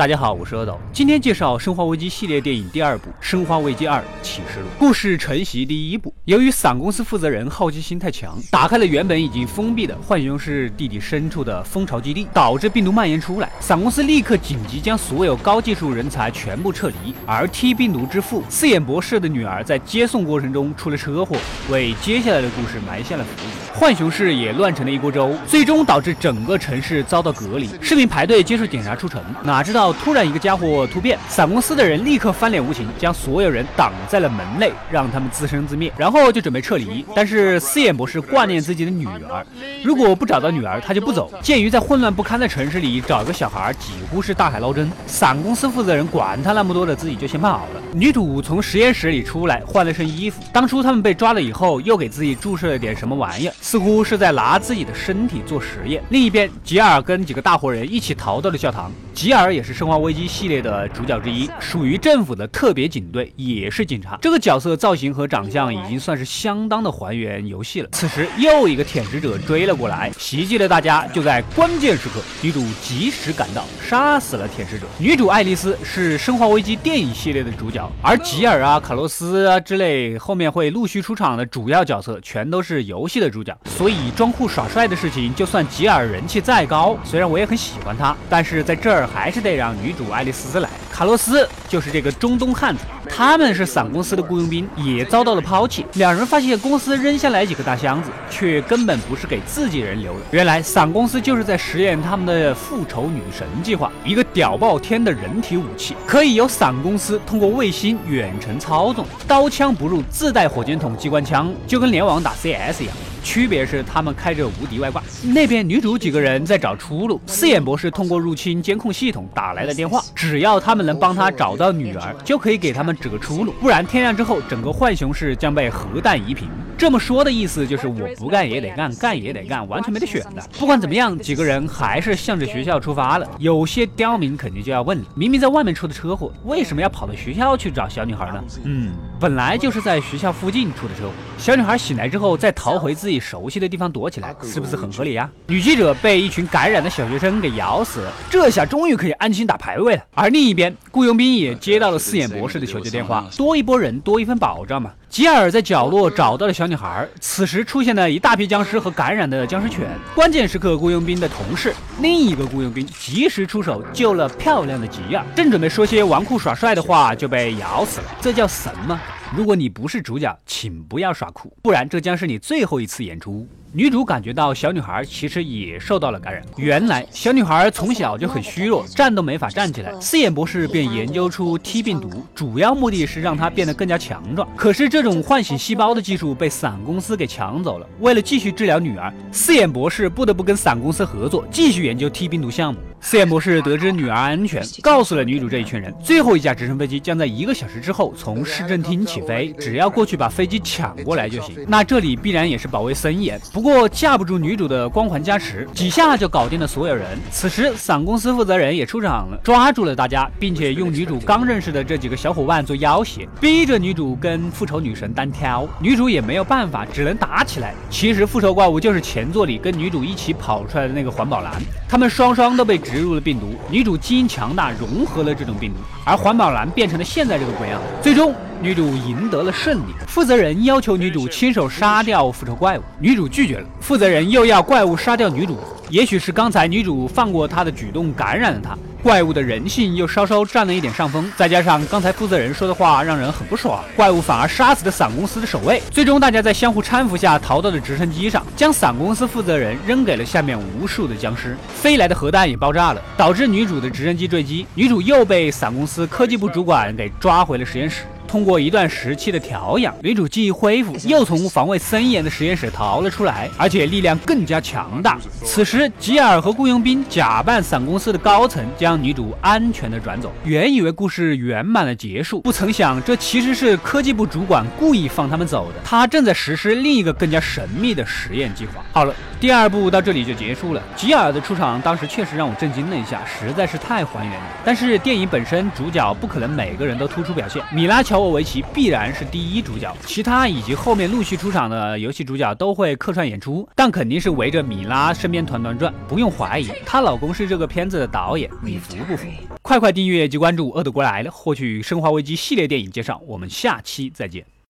大家好，我是阿斗，今天介绍《生化危机》系列电影第二部《生化危机二启示录》。故事承袭第一部，由于伞公司负责人好奇心太强，打开了原本已经封闭的浣熊市地底深处的蜂巢基地，导致病毒蔓延出来。伞公司立刻紧急将所有高技术人才全部撤离，而 T 病毒之父四眼博士的女儿在接送过程中出了车祸，为接下来的故事埋下了伏笔。浣熊市也乱成了一锅粥，最终导致整个城市遭到隔离，市民排队接受检查出城，哪知道。突然，一个家伙突变，伞公司的人立刻翻脸无情，将所有人挡在了门内，让他们自生自灭，然后就准备撤离。但是四眼博士挂念自己的女儿，如果不找到女儿，他就不走。鉴于在混乱不堪的城市里找个小孩几乎是大海捞针，伞公司负责人管他那么多的，自己就先跑了。女主从实验室里出来，换了身衣服。当初他们被抓了以后，又给自己注射了点什么玩意儿，似乎是在拿自己的身体做实验。另一边，吉尔跟几个大活人一起逃到了教堂。吉尔也是。生化危机系列的主角之一，属于政府的特别警队，也是警察。这个角色造型和长相已经算是相当的还原游戏了。此时又一个舔食者追了过来，袭击了大家。就在关键时刻，女主及时赶到，杀死了舔食者。女主爱丽丝是生化危机电影系列的主角，而吉尔啊、卡洛斯啊之类后面会陆续出场的主要角色，全都是游戏的主角。所以装酷耍帅的事情，就算吉尔人气再高，虽然我也很喜欢他，但是在这儿还是得让。女主爱丽丝来，卡洛斯就是这个中东汉子。他们是伞公司的雇佣兵，也遭到了抛弃。两人发现公司扔下来几个大箱子，却根本不是给自己人留的。原来伞公司就是在实验他们的复仇女神计划，一个屌爆天的人体武器，可以由伞公司通过卫星远程操纵，刀枪不入，自带火箭筒、机关枪，就跟联网打 CS 一样。区别是他们开着无敌外挂。那边女主几个人在找出路，四眼博士通过入侵监控系统打来了电话，只要他们能帮他找到女儿，就可以给他们。指个出路，不然天亮之后，整个浣熊市将被核弹夷平。这么说的意思就是我不干也得干，干也得干，完全没得选的。不管怎么样，几个人还是向着学校出发了。有些刁民肯定就要问了：明明在外面出的车祸，为什么要跑到学校去找小女孩呢？嗯，本来就是在学校附近出的车祸。小女孩醒来之后再逃回自己熟悉的地方躲起来，是不是很合理呀？女记者被一群感染的小学生给咬死了，这下终于可以安心打排位了。而另一边，雇佣兵也接到了四眼博士的求救电话，多一波人多一份保障嘛。吉尔在角落找到了小女孩，此时出现了一大批僵尸和感染的僵尸犬。关键时刻，雇佣兵的同事另一个雇佣兵及时出手救了漂亮的吉尔，正准备说些纨绔耍帅的话，就被咬死了。这叫神吗？如果你不是主角，请不要耍酷，不然这将是你最后一次演出。女主感觉到小女孩其实也受到了感染。原来小女孩从小就很虚弱，站都没法站起来。四眼博士便研究出 T 病毒，主要目的是让她变得更加强壮。可是这种唤醒细胞的技术被伞公司给抢走了。为了继续治疗女儿，四眼博士不得不跟伞公司合作，继续研究 T 病毒项目。四眼博士得知女儿安全，告诉了女主这一群人。最后一架直升飞机将在一个小时之后从市政厅起飞，只要过去把飞机抢过来就行。那这里必然也是保卫森严。不过架不住女主的光环加持，几下就搞定了所有人。此时伞公司负责人也出场了，抓住了大家，并且用女主刚认识的这几个小伙伴做要挟，逼着女主跟复仇女神单挑。女主也没有办法，只能打起来。其实复仇怪物就是前作里跟女主一起跑出来的那个环保蓝，他们双双都被。植入了病毒，女主基因强大，融合了这种病毒，而环保蓝变成了现在这个鬼样。最终，女主赢得了胜利。负责人要求女主亲手杀掉复仇怪物，女主拒绝了。负责人又要怪物杀掉女主。也许是刚才女主放过他的举动感染了他，怪物的人性又稍稍占了一点上风，再加上刚才负责人说的话让人很不爽，怪物反而杀死了伞公司的守卫。最终大家在相互搀扶下逃到了直升机上，将伞公司负责人扔给了下面无数的僵尸。飞来的核弹也爆炸了，导致女主的直升机坠机，女主又被伞公司科技部主管给抓回了实验室。通过一段时期的调养，女主记忆恢复，又从防卫森严的实验室逃了出来，而且力量更加强大。此时，吉尔和雇佣兵假扮伞公司的高层，将女主安全的转走。原以为故事圆满的结束，不曾想这其实是科技部主管故意放他们走的，他正在实施另一个更加神秘的实验计划。好了。第二部到这里就结束了。吉尔的出场当时确实让我震惊了一下，实在是太还原了。但是电影本身主角不可能每个人都突出表现，米拉乔沃维奇必然是第一主角，其他以及后面陆续出场的游戏主角都会客串演出，但肯定是围着米拉身边团团转，不用怀疑，她老公是这个片子的导演，你服不服？快快订阅及关注《恶的过来了》，获取《生化危机》系列电影介绍。我们下期再见。